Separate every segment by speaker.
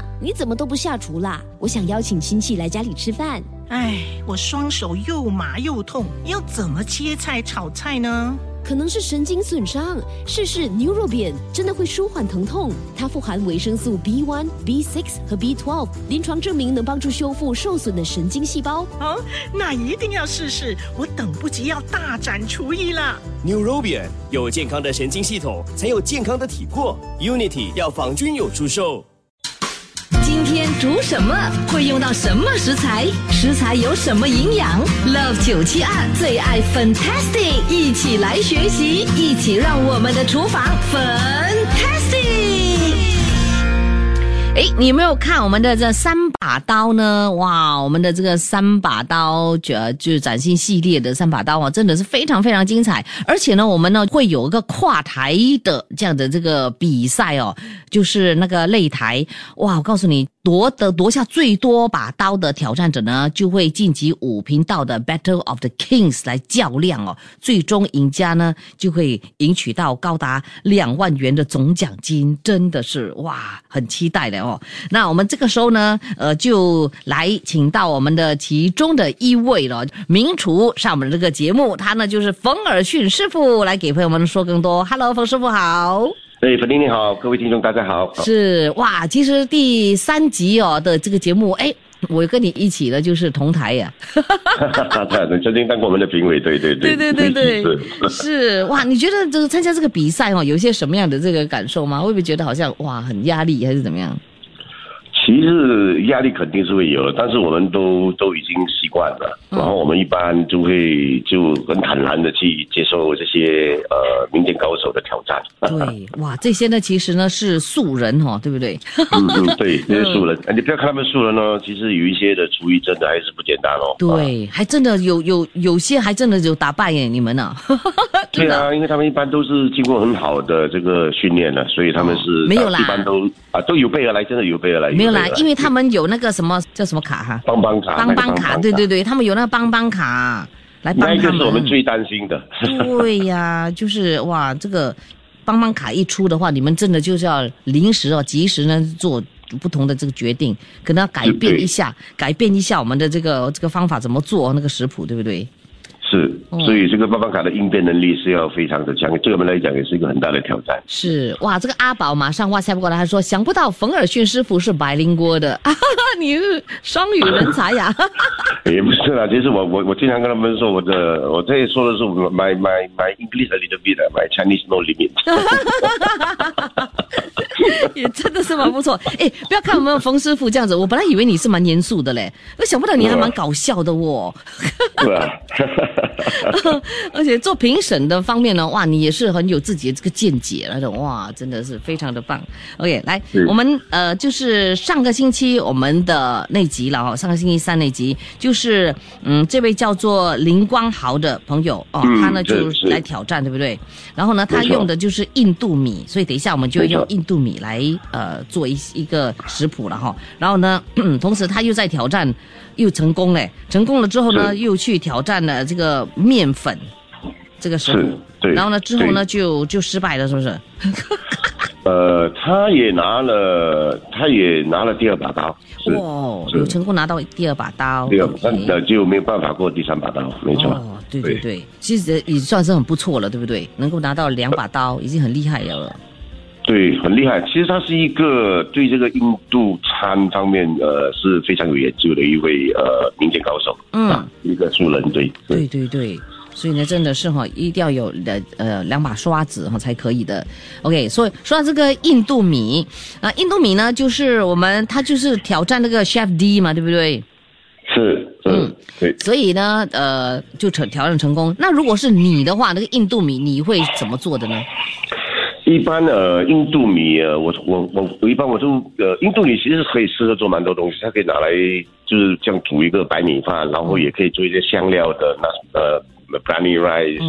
Speaker 1: 妈，你怎么都不下厨啦？我想邀请亲戚来家里吃饭。
Speaker 2: 哎，我双手又麻又痛，要怎么切菜炒菜呢？
Speaker 1: 可能是神经损伤，试试 Neurobian 真的会舒缓疼痛。它富含维生素 B1、B6 和 B12，临床证明能帮助修复受损的神经细胞。
Speaker 2: 哦，那一定要试试，我等不及要大展厨艺了。
Speaker 3: Neurobian 有健康的神经系统，才有健康的体魄。Unity 药房均有出售。
Speaker 4: 今天煮什么？会用到什么食材？食材有什么营养？Love 九七二最爱 Fantastic，一起来学习，一起让我们的厨房粉。哎，你有没有看我们的这三把刀呢？哇，我们的这个三把刀，就就是崭新系列的三把刀啊，真的是非常非常精彩。而且呢，我们呢会有一个跨台的这样的这个比赛哦，就是那个擂台。哇，我告诉你。夺得夺下最多把刀的挑战者呢，就会晋级五频道的 Battle of the Kings 来较量哦。最终赢家呢，就会赢取到高达两万元的总奖金，真的是哇，很期待的哦。那我们这个时候呢，呃，就来请到我们的其中的一位了，名厨上我们这个节目，他呢就是冯尔逊师傅，来给朋友们说更多。Hello，冯师傅好。
Speaker 5: 哎，粉丁你好，各位听众大家好。
Speaker 4: 是哇，其实第三集哦的这个节目，哎，我跟你一起的就是同台呀。
Speaker 5: 你曾经当过我们的评委，对对
Speaker 4: 对。对对对对，是哇，你觉得就是参加这个比赛哦，有一些什么样的这个感受吗？会不会觉得好像哇很压力，还是怎么样？
Speaker 5: 其实压力肯定是会有的，但是我们都都已经习惯了，然后我们一般就会就很坦然的去接受这些呃民间高手的挑战。
Speaker 4: 对，哇，这些呢其实呢是素人哈，对不对？
Speaker 5: 嗯嗯，对，这些素人，你不要看他们素人哦，其实有一些的厨艺真的还是不简单哦。
Speaker 4: 对，还真的有有有些还真的有打败耶你们呢。
Speaker 5: 对啊，因为他们一般都是经过很好的这个训练的，所以他们是
Speaker 4: 没有啦，
Speaker 5: 一般都啊都有备而来，真的有备而来。
Speaker 4: 没有啦，因为他们有那个什么叫什么卡哈？
Speaker 5: 帮帮卡。
Speaker 4: 帮帮卡，对对对，他们有那个帮帮卡来帮他们。
Speaker 5: 那就是我们最担心的。
Speaker 4: 对呀，就是哇，这个帮帮卡一出的话，你们真的就是要临时哦，及时呢做不同的这个决定，可能要改变一下，改变一下我们的这个这个方法怎么做那个食谱，对不对？
Speaker 5: 是，所以这个棒棒卡的应变能力是要非常的强，对我们来讲也是一个很大的挑战。
Speaker 4: 是哇，这个阿宝马上哇塞不过来，他说想不到冯尔逊师傅是白灵锅的，你是双语人才呀。
Speaker 5: 也不是啦，其实我我我经常跟他们说，我的我这里说的是 my my my English a little bit，my Chinese no limit。
Speaker 4: 也真的是蛮不错，哎，不要看我们冯师傅这样子，我本来以为你是蛮严肃的嘞，我想不到你还蛮搞笑的哦。
Speaker 5: 对啊，
Speaker 4: 而且做评审的方面呢，哇，你也是很有自己的这个见解那种，哇，真的是非常的棒。OK，来，我们呃，就是上个星期我们的那集了哈，上个星期三那集，就是嗯，这位叫做林光豪的朋友哦，他呢就来挑战，对不对？然后呢，他用的就是印度米，所以等一下我们就用印度米来呃做一一个食谱了哈。然后呢，同时他又在挑战。又成功嘞！成功了之后呢，又去挑战了这个面粉，这个时候，
Speaker 5: 对，
Speaker 4: 然后呢，之后呢，就就失败了，是不是？
Speaker 5: 呃，他也拿了，他也拿了第二把刀，
Speaker 4: 哇，有成功拿到第二把刀，
Speaker 5: 第二，那就没有办法过第三把刀，没错。哦，
Speaker 4: 对对对，其实也算是很不错了，对不对？能够拿到两把刀，已经很厉害了。
Speaker 5: 对，很厉害。其实他是一个对这个印度餐方面呃是非常有研究的一位呃民间高手，嗯，一个素人，对，
Speaker 4: 对对对，所以呢，真的是哈，一定要有的呃两把刷子哈才可以的。OK，所以说到这个印度米啊，印度米呢，就是我们他就是挑战那个 Chef D 嘛，对不对？
Speaker 5: 是，嗯，对。
Speaker 4: 所以呢，呃，就成挑战成功。那如果是你的话，那个印度米你会怎么做的呢？
Speaker 5: 一般呃，印度米呃，我我我我一般我都呃，印度米其实可以适合做蛮多东西，它可以拿来就是这样煮一个白米饭，然后也可以做一些香料的那呃，brownie rice，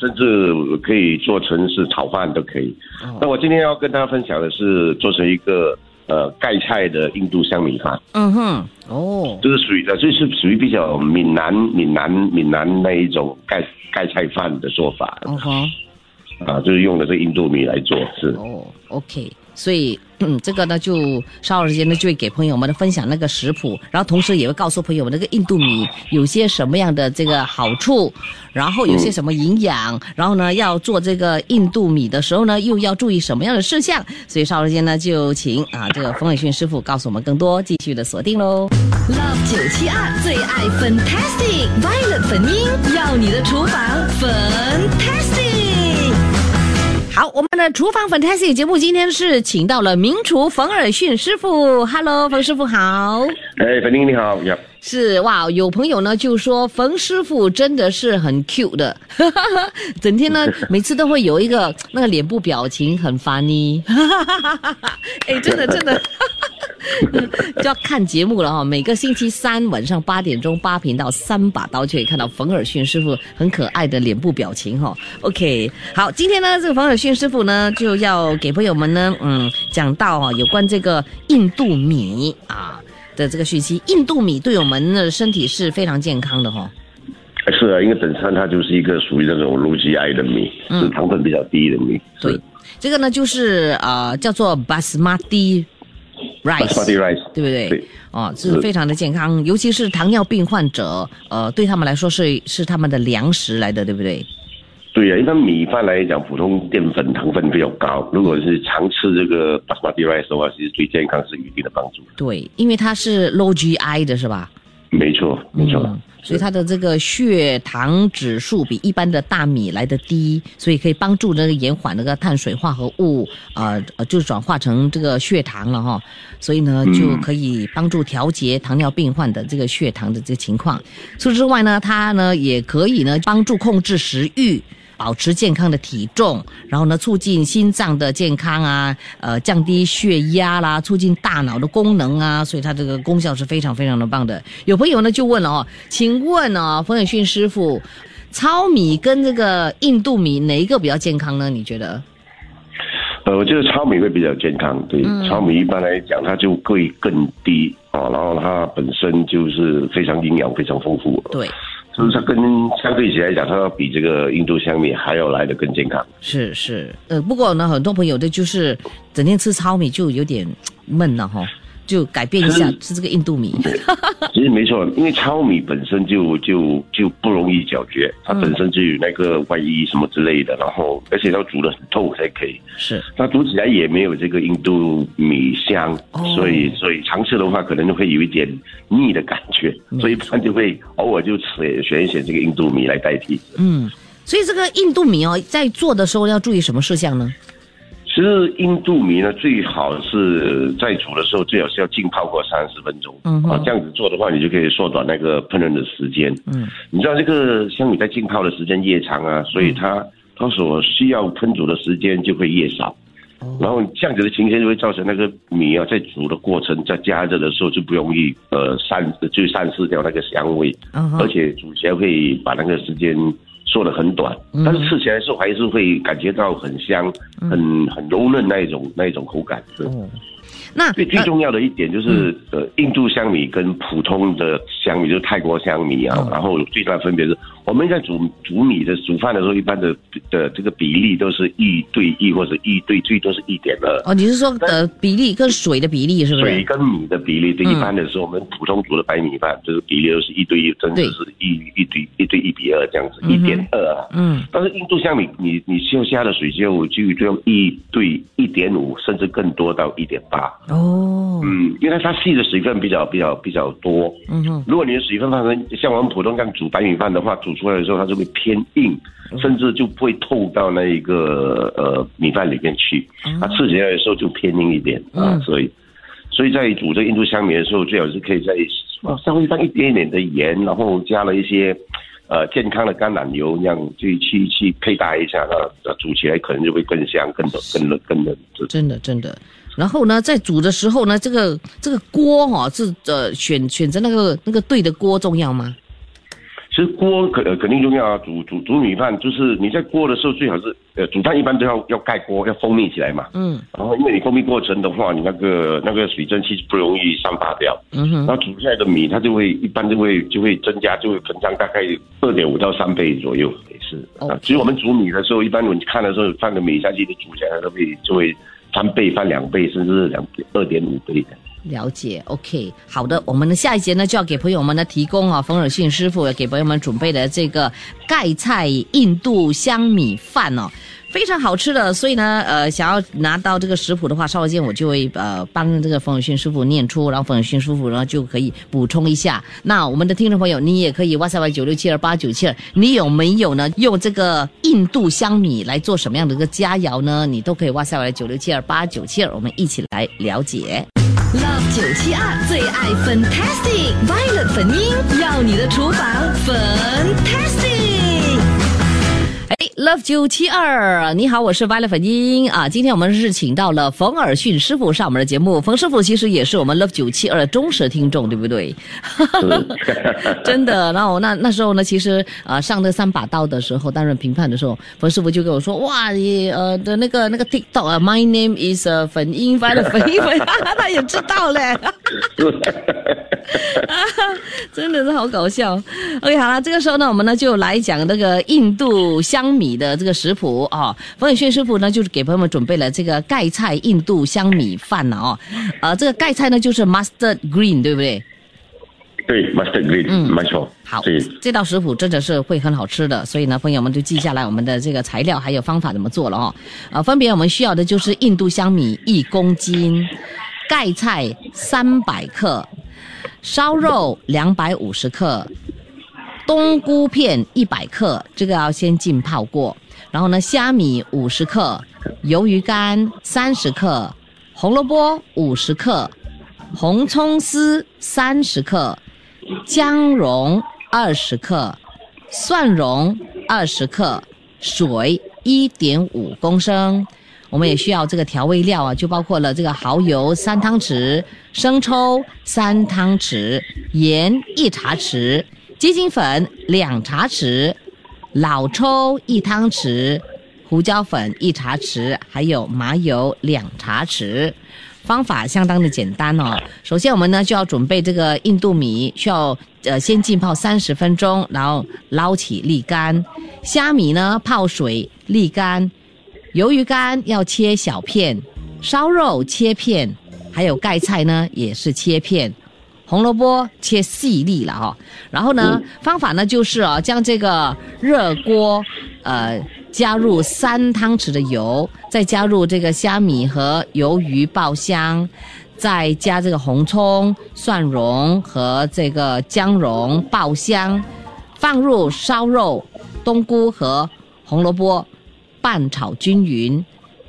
Speaker 5: 甚至可以做成是炒饭都可以。那我今天要跟大家分享的是做成一个呃盖菜的印度香米饭。
Speaker 4: 嗯哼，哦，
Speaker 5: 这是属于呃，这是属于比较闽南闽南闽南那一种盖盖菜饭的做法。
Speaker 4: 嗯哼。
Speaker 5: 啊，就是用的这印度米来做是
Speaker 4: 哦，OK，所以。嗯，这个呢，就稍后时间呢，就会给朋友们的分享那个食谱，然后同时也会告诉朋友们那个印度米有些什么样的这个好处，然后有些什么营养，然后呢，要做这个印度米的时候呢，又要注意什么样的事项。所以稍后时间呢，就请啊这个冯伟迅师傅告诉我们更多，继续的锁定喽。
Speaker 6: Love 九七二最爱 Fantastic Violet 粉音，要你的厨房 Fantastic。
Speaker 4: 好，我们的厨房 Fantastic 节目今天是请到了名厨冯尔逊师傅。Hello，冯师傅好。
Speaker 5: 哎，你好，呀。
Speaker 4: 是哇，有朋友呢就说冯师傅真的是很 cute 的，整天呢每次都会有一个那个脸部表情很 funny。哎，真的真的。就要看节目了哈，每个星期三晚上八点钟八频道三把刀就可以看到冯尔逊师傅很可爱的脸部表情哈。OK，好，今天呢这个冯尔逊师傅呢就要给朋友们呢嗯讲到啊有关这个印度米啊的这个讯息。印度米对我们的身体是非常健康的哈。
Speaker 5: 是啊，因为本身它就是一个属于那种 low GI 的米，是糖分比较低的米。
Speaker 4: 对，这个呢就是呃叫做 Basmati。
Speaker 5: rice，
Speaker 4: 对不对？哦，是非常的健康，尤其是糖尿病患者，呃，对他们来说是是他们的粮食来的，对不对？
Speaker 5: 对呀，一般米饭来讲，普通淀粉糖分比较高，如果是常吃这个 basmati rice 的话，其实对健康是有一定的帮助。
Speaker 4: 对，因为它是 low GI 的是吧？
Speaker 5: 没错，没错。
Speaker 4: 所以它的这个血糖指数比一般的大米来的低，所以可以帮助那个延缓那个碳水化合物，呃呃，就转化成这个血糖了哈。所以呢，就可以帮助调节糖尿病患的这个血糖的这个情况。除此之外呢，它呢也可以呢帮助控制食欲。保持健康的体重，然后呢，促进心脏的健康啊，呃，降低血压啦，促进大脑的功能啊，所以它这个功效是非常非常的棒的。有朋友呢就问了哦，请问哦，冯远逊师傅，糙米跟这个印度米哪一个比较健康呢？你觉得？
Speaker 5: 呃，我觉得糙米会比较健康。对，糙米一般来讲，它就会更低啊，然后它本身就是非常营养、非常丰富。
Speaker 4: 对。
Speaker 5: 是不是跟相对起来讲，它要比这个印度香米还要来的更健康？
Speaker 4: 是是，呃，不过呢，很多朋友的就是整天吃糙米就有点闷了哈。就改变一下吃这个印度米，
Speaker 5: 其实没错，因为糙米本身就就就不容易搅嚼，它本身就有那个外衣什么之类的，然后而且要煮的很透才可以。
Speaker 4: 是，
Speaker 5: 它煮起来也没有这个印度米香，所以所以常吃的话可能就会有一点腻的感觉，所以一般就会偶尔就吃选一选这个印度米来代替。
Speaker 4: 嗯，所以这个印度米哦，在做的时候要注意什么事项呢？
Speaker 5: 其实印度米呢，最好是在煮的时候，最好是要浸泡过三十分钟。嗯，啊，这样子做的话，你就可以缩短那个烹饪的时间。嗯，你知道这个香米在浸泡的时间越长啊，所以它它所需要烹煮的时间就会越少。哦，然后这样子的情形就会造成那个米啊，在煮的过程，在加热的时候就不容易呃散，就散失掉那个香味。嗯，而且煮起来会把那个时间。做的很短，但是吃起来时候还是会感觉到很香、很很柔嫩那一种那一种口感。是。
Speaker 4: 那
Speaker 5: 最最重要的一点就是，呃，印度香米跟普通的香米，就是泰国香米啊，然后最大的分别是，我们在煮煮米的煮饭的时候，一般的的这个比例都是一对一或者一对最多是一点二。
Speaker 4: 哦，你是说的比例跟水的比例是不是？
Speaker 5: 水跟米的比例，对，一般的时候我们普通煮的白米饭，就是比例都是一对一，甚至是一一对一对一比二这样子，一点二啊。嗯。但是印度香米，你你剩下的水就就就一对一点五，甚至更多到一点八。
Speaker 4: 哦，
Speaker 5: 嗯，因为它细的水分比较比较比较多，嗯哼，如果你的水分放成像我们普通这样煮白米饭的话，煮出来的时候它就会偏硬，甚至就不会透到那一个呃米饭里面去，它吃起来的时候就偏硬一点啊，所以所以在煮这印度香米的时候，最好是可以在稍微放一点点的盐，然后加了一些呃健康的橄榄油，那样去去去配搭一下，那煮起来可能就会更香、更更更更嫩。
Speaker 4: 真的，真的。然后呢，在煮的时候呢，这个这个锅哈是呃选选择那个那个对的锅重要吗？
Speaker 5: 其实锅肯肯定重要啊，煮煮煮米饭就是你在锅的时候最好是呃煮饭一般都要要盖锅要封闭起来嘛。嗯。然后因为你封闭过程的话，你那个那个水蒸气不容易散发掉。嗯哼。然后煮出来的米它就会一般就会就会增加就会膨胀大概二点五到三倍左右也是。啊。其实我们煮米的时候，一般我们看的时候放个米下去，煮起来都会就会。翻倍、翻两倍，甚至两二点五倍的。
Speaker 4: 了解，OK，好的，我们的下一节呢就要给朋友们呢提供啊，冯尔逊师傅给朋友们准备的这个盖菜印度香米饭哦。非常好吃的，所以呢，呃，想要拿到这个食谱的话，稍后间我就会呃帮这个冯永勋师傅念出，然后冯永勋师傅呢就可以补充一下。那我们的听众朋友，你也可以 WhatsApp 九六七二八九七二，你有没有呢用这个印度香米来做什么样的一个佳肴呢？你都可以 WhatsApp 九六七二八九七二，我们一起来了解。
Speaker 6: Love 九七二最爱 Fantastic Violet 粉音，要你的厨房 Fantastic。
Speaker 4: 哎，Love 九七二，你好，我是 Violet 粉英啊。今天我们是请到了冯尔逊师傅上我们的节目。冯师傅其实也是我们 Love 九七二的忠实听众，对不对？真的。然后那那时候呢，其实呃上那三把刀的时候，担任评判的时候，冯师傅就跟我说：“哇，你呃的那个那个 TikTok 啊，My name is 呃粉英 Violet 粉英粉，他也知道嘞。”真的是好搞笑。OK，好了，这个时候呢，我们呢就来讲那个印度香米的这个食谱哦。冯永轩师傅呢，就是给朋友们准备了这个盖菜印度香米饭了哦。呃，这个盖菜呢就是 mustard green，对不对？
Speaker 5: 对，mustard green，
Speaker 4: 嗯
Speaker 5: 没错。
Speaker 4: 好，这道食谱真的是会很好吃的，所以呢，朋友们就记下来我们的这个材料还有方法怎么做了哦。呃，分别我们需要的就是印度香米一公斤，盖菜三百克，烧肉两百五十克，冬菇片一百克，这个要先浸泡过。然后呢，虾米五十克，鱿鱼干三十克，红萝卜五十克，红葱丝三十克，姜蓉二十克，蒜蓉二十克，水一点五公升。我们也需要这个调味料啊，就包括了这个蚝油三汤匙、生抽三汤匙、盐一茶匙、鸡精粉两茶匙、老抽一汤匙、胡椒粉一茶匙，还有麻油两茶匙。方法相当的简单哦。首先，我们呢就要准备这个印度米，需要呃先浸泡三十分钟，然后捞起沥干。虾米呢泡水沥干，鱿鱼干要切小片，烧肉切片，还有盖菜呢也是切片。红萝卜切细粒了哈、然后呢，方法呢就是啊，将这个热锅，呃，加入三汤匙的油，再加入这个虾米和鱿鱼爆香，再加这个红葱、蒜蓉和这个姜蓉爆香，放入烧肉、冬菇和红萝卜，拌炒均匀。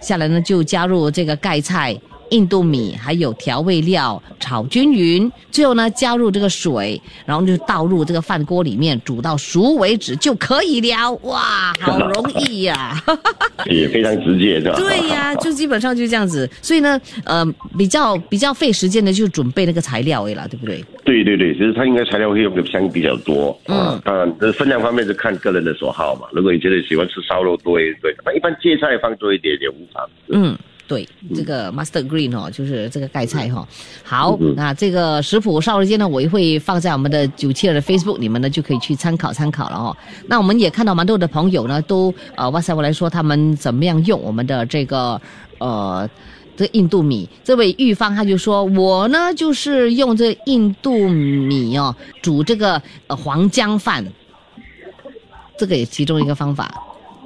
Speaker 4: 下来呢，就加入这个盖菜、印度米，还有调味料，炒均匀。最后呢，加入这个水，然后就倒入这个饭锅里面，煮到熟为止就可以了。哇，好容易呀、
Speaker 5: 也非常直接，是吧？
Speaker 4: 对呀、就基本上就这样子。所以呢，呃，比较比较费时间的就准备那个材料而已啦，对不对？
Speaker 5: 对对对，其实它应该材料会用的相比较多，
Speaker 4: 嗯
Speaker 5: 啊，当然这分量方面是看个人的所好嘛。如果你觉得喜欢吃烧肉多一点，那一般芥菜放多一点也无妨。
Speaker 4: 嗯，对，这个 mustard green 哦，就是这个盖菜哈、好，
Speaker 5: 嗯
Speaker 4: 那这个食谱稍后间呢，我也会放在我们的九七二的 Facebook，你们呢就可以去参考参考了哦。那我们也看到蛮多的朋友呢，都呃 WhatsApp 来说他们怎么样用我们的这个呃。这印度米，这位玉芳他就说，我呢就是用这印度米哦煮这个呃黄姜饭，这个也其中一个方法，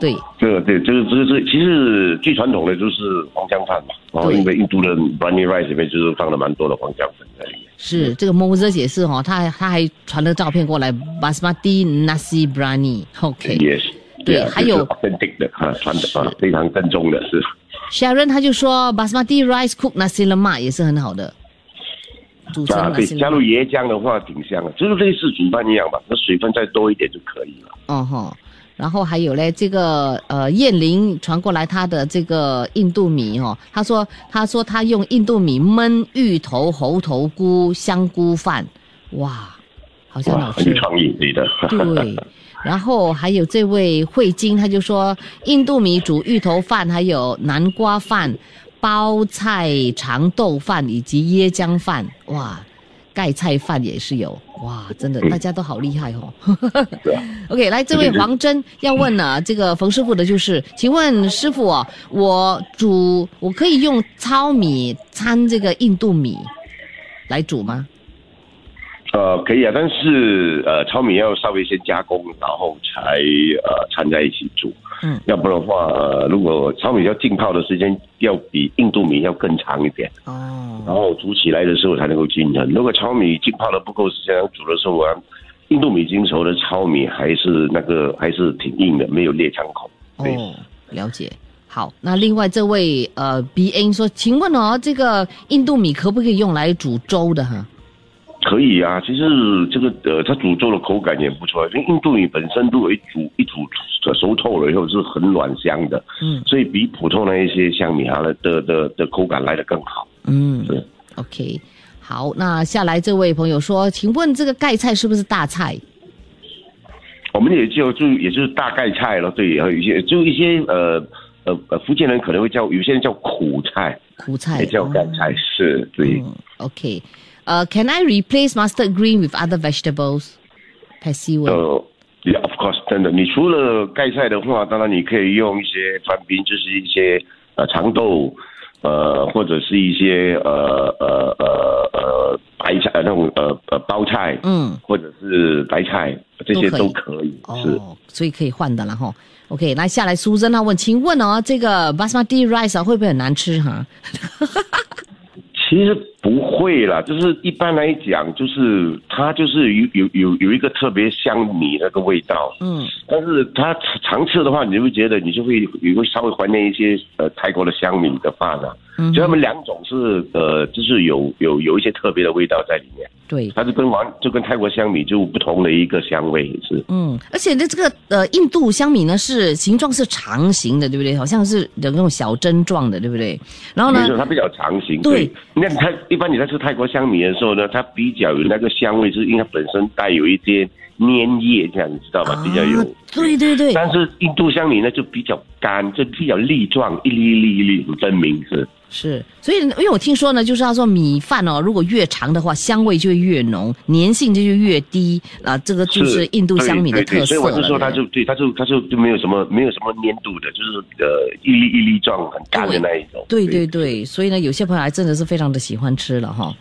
Speaker 4: 对，
Speaker 5: 这个对，这个这个是其实最传统的就是黄姜饭嘛，然后因为印度的 brownie rice 里面就是放了蛮多的黄姜粉在里面。
Speaker 4: 是这个 Moses 也是哦，他还他还传了照片过来，Basmati Nasi Biryani，OK、
Speaker 5: 也是。啊
Speaker 4: 对还有
Speaker 5: 就是 authentic 的啊，传的啊，非常正宗的是。
Speaker 4: Sharon 他就说 Basmati rice cook nasi lemak 也是很好的，
Speaker 5: 啊，对，加入。椰浆的话挺香的，就是类似煮饭一样吧，那水分再多一点就可以了。
Speaker 4: 哦吼，然后还有嘞，这个呃燕玲传过来她的这个印度米哦，她说她说她用印度米焖芋头、猴头菇、香菇饭，哇，好像
Speaker 5: 哇，
Speaker 4: 好吃
Speaker 5: 很有。创意，对的。
Speaker 4: 对，然后还有这位慧晶，他就说印度米煮芋头饭，还有南瓜饭、包菜长豆饭以及椰浆饭，哇，盖菜饭也是有，哇，真的大家都好厉害哦。
Speaker 5: 对啊
Speaker 4: OK，来，这位
Speaker 5: 对对对
Speaker 4: 黄真要问呢，这个冯师傅的就是，请问师傅啊，我煮我可以用糙米掺这个印度米来煮吗？
Speaker 5: 呃，可以啊，但是呃，糙米要稍微先加工，然后才呃掺在一起煮。
Speaker 4: 嗯，
Speaker 5: 要不然的话，呃，如果糙米要浸泡的时间要比印度米要更长一点，
Speaker 4: 哦，
Speaker 5: 然后煮起来的时候才能够均衡。如果糙米浸泡的不够时间，煮的时候啊，印度米经熟的糙米还是那个还是挺硬的，没有裂腔口。对
Speaker 4: 哦，了解。好，那另外这位呃 B N 说，请问哦，这个印度米可不可以用来煮粥的哈？
Speaker 5: 可以啊，其实这个呃，它煮粥的口感也不错，因为印度米本身如果一煮一煮熟透了以后是很软香的，
Speaker 4: 嗯
Speaker 5: 所以比普通的一些香米它的的的的口感来的更好。
Speaker 4: 嗯
Speaker 5: 是
Speaker 4: ，OK。好，那下来这位朋友说，请问这个盖菜是不是大菜？
Speaker 5: 我们也就就也就是大盖菜了，对，还有一些就一些呃呃呃，福建人可能会叫有些人叫苦菜，
Speaker 4: 苦菜
Speaker 5: 也叫盖菜，是对。
Speaker 4: 嗯，OK。呃、c a n I replace mustard green with other vegetables? Patsy 问。
Speaker 5: 呃，Yeah, of course，真的。你除了盖菜的话，当然你可以用一些番冰，就是一些呃长豆，呃或者是一些呃呃呃呃白菜呃那种呃呃包菜，
Speaker 4: 嗯，
Speaker 5: 或者是白菜，这些
Speaker 4: 都
Speaker 5: 都可以。是。
Speaker 4: 哦，所以可以换的了哈。OK，那下来苏珍他问，请问哦，这个 basmati rice 啊会不会很难吃哈？
Speaker 5: 其实不会啦，就是一般来讲，就是它就是有有有有一个特别香米那个味道，
Speaker 4: 嗯，
Speaker 5: 但是它常吃的话，你就会觉得你就会你会稍微怀念一些呃泰国的香米的饭啊，
Speaker 4: 嗯
Speaker 5: 所以他们两种是呃就是有有有一些特别的味道在里面，
Speaker 4: 对，
Speaker 5: 它是跟完就跟泰国香米就不同的一个香味是。
Speaker 4: 嗯，而且呢，这个呃印度香米呢是形状是长形的，对不对？好像是有那种小针状的，对不对？然后呢
Speaker 5: 它比较长形。
Speaker 4: 对，
Speaker 5: 那它一般你在吃泰国香米的时候呢，它比较有那个香味，是因为它本身带有一些粘液，这样你知道吧？比较有。
Speaker 4: 对对对，
Speaker 5: 但是印度香米呢就比较干，就比较粒状，一粒一粒一粒很分明是。
Speaker 4: 是，所以因为我听说呢，就是他说米饭哦，如果越长的话，香味就会越浓，粘性就越低啊，这个就是印度香米的
Speaker 5: 对对对
Speaker 4: 特色。
Speaker 5: 所以我就说它
Speaker 4: 对
Speaker 5: 就对，它就它就就没有什么没有什么粘度的，就是呃一粒一粒状很干的那一种。
Speaker 4: 对对对，所以呢，有些朋友还真的是非常的喜欢吃了哈。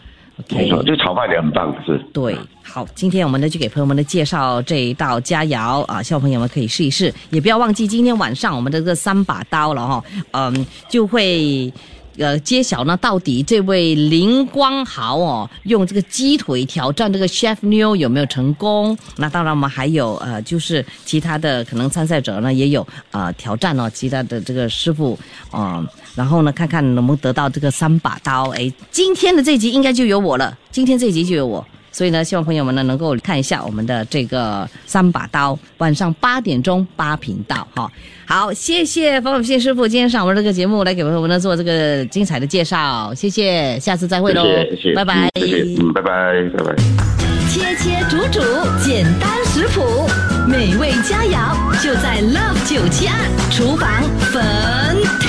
Speaker 5: 没错，这个炒饭也很棒，是。
Speaker 4: 对，好，今天我们呢就给朋友们的介绍这一道佳肴啊，希望朋友们可以试一试，也不要忘记今天晚上我们的这个三把刀了哈，嗯，就会。呃，揭晓呢，到底这位林光豪哦，用这个鸡腿挑战这个 Chef New 有没有成功？那当然，我们还有呃，就是其他的可能参赛者呢，也有呃挑战哦，其他的这个师傅啊、然后呢，看看能不能得到这个三把刀。哎，今天的这集应该就有我了，今天这集就有我。所以呢，希望朋友们呢能够看一下我们的这个三把刀，晚上八点钟八频道哈。好，谢谢方永信师傅今天上我们这个节目来给朋友们呢做这个精彩的介绍，谢谢，下次再会喽，
Speaker 5: 谢谢
Speaker 4: 拜拜。
Speaker 5: 嗯谢谢，嗯，拜拜，拜拜。
Speaker 6: 切切煮煮，简单食谱，美味佳肴就在 Love 九七二厨房，Fantastic！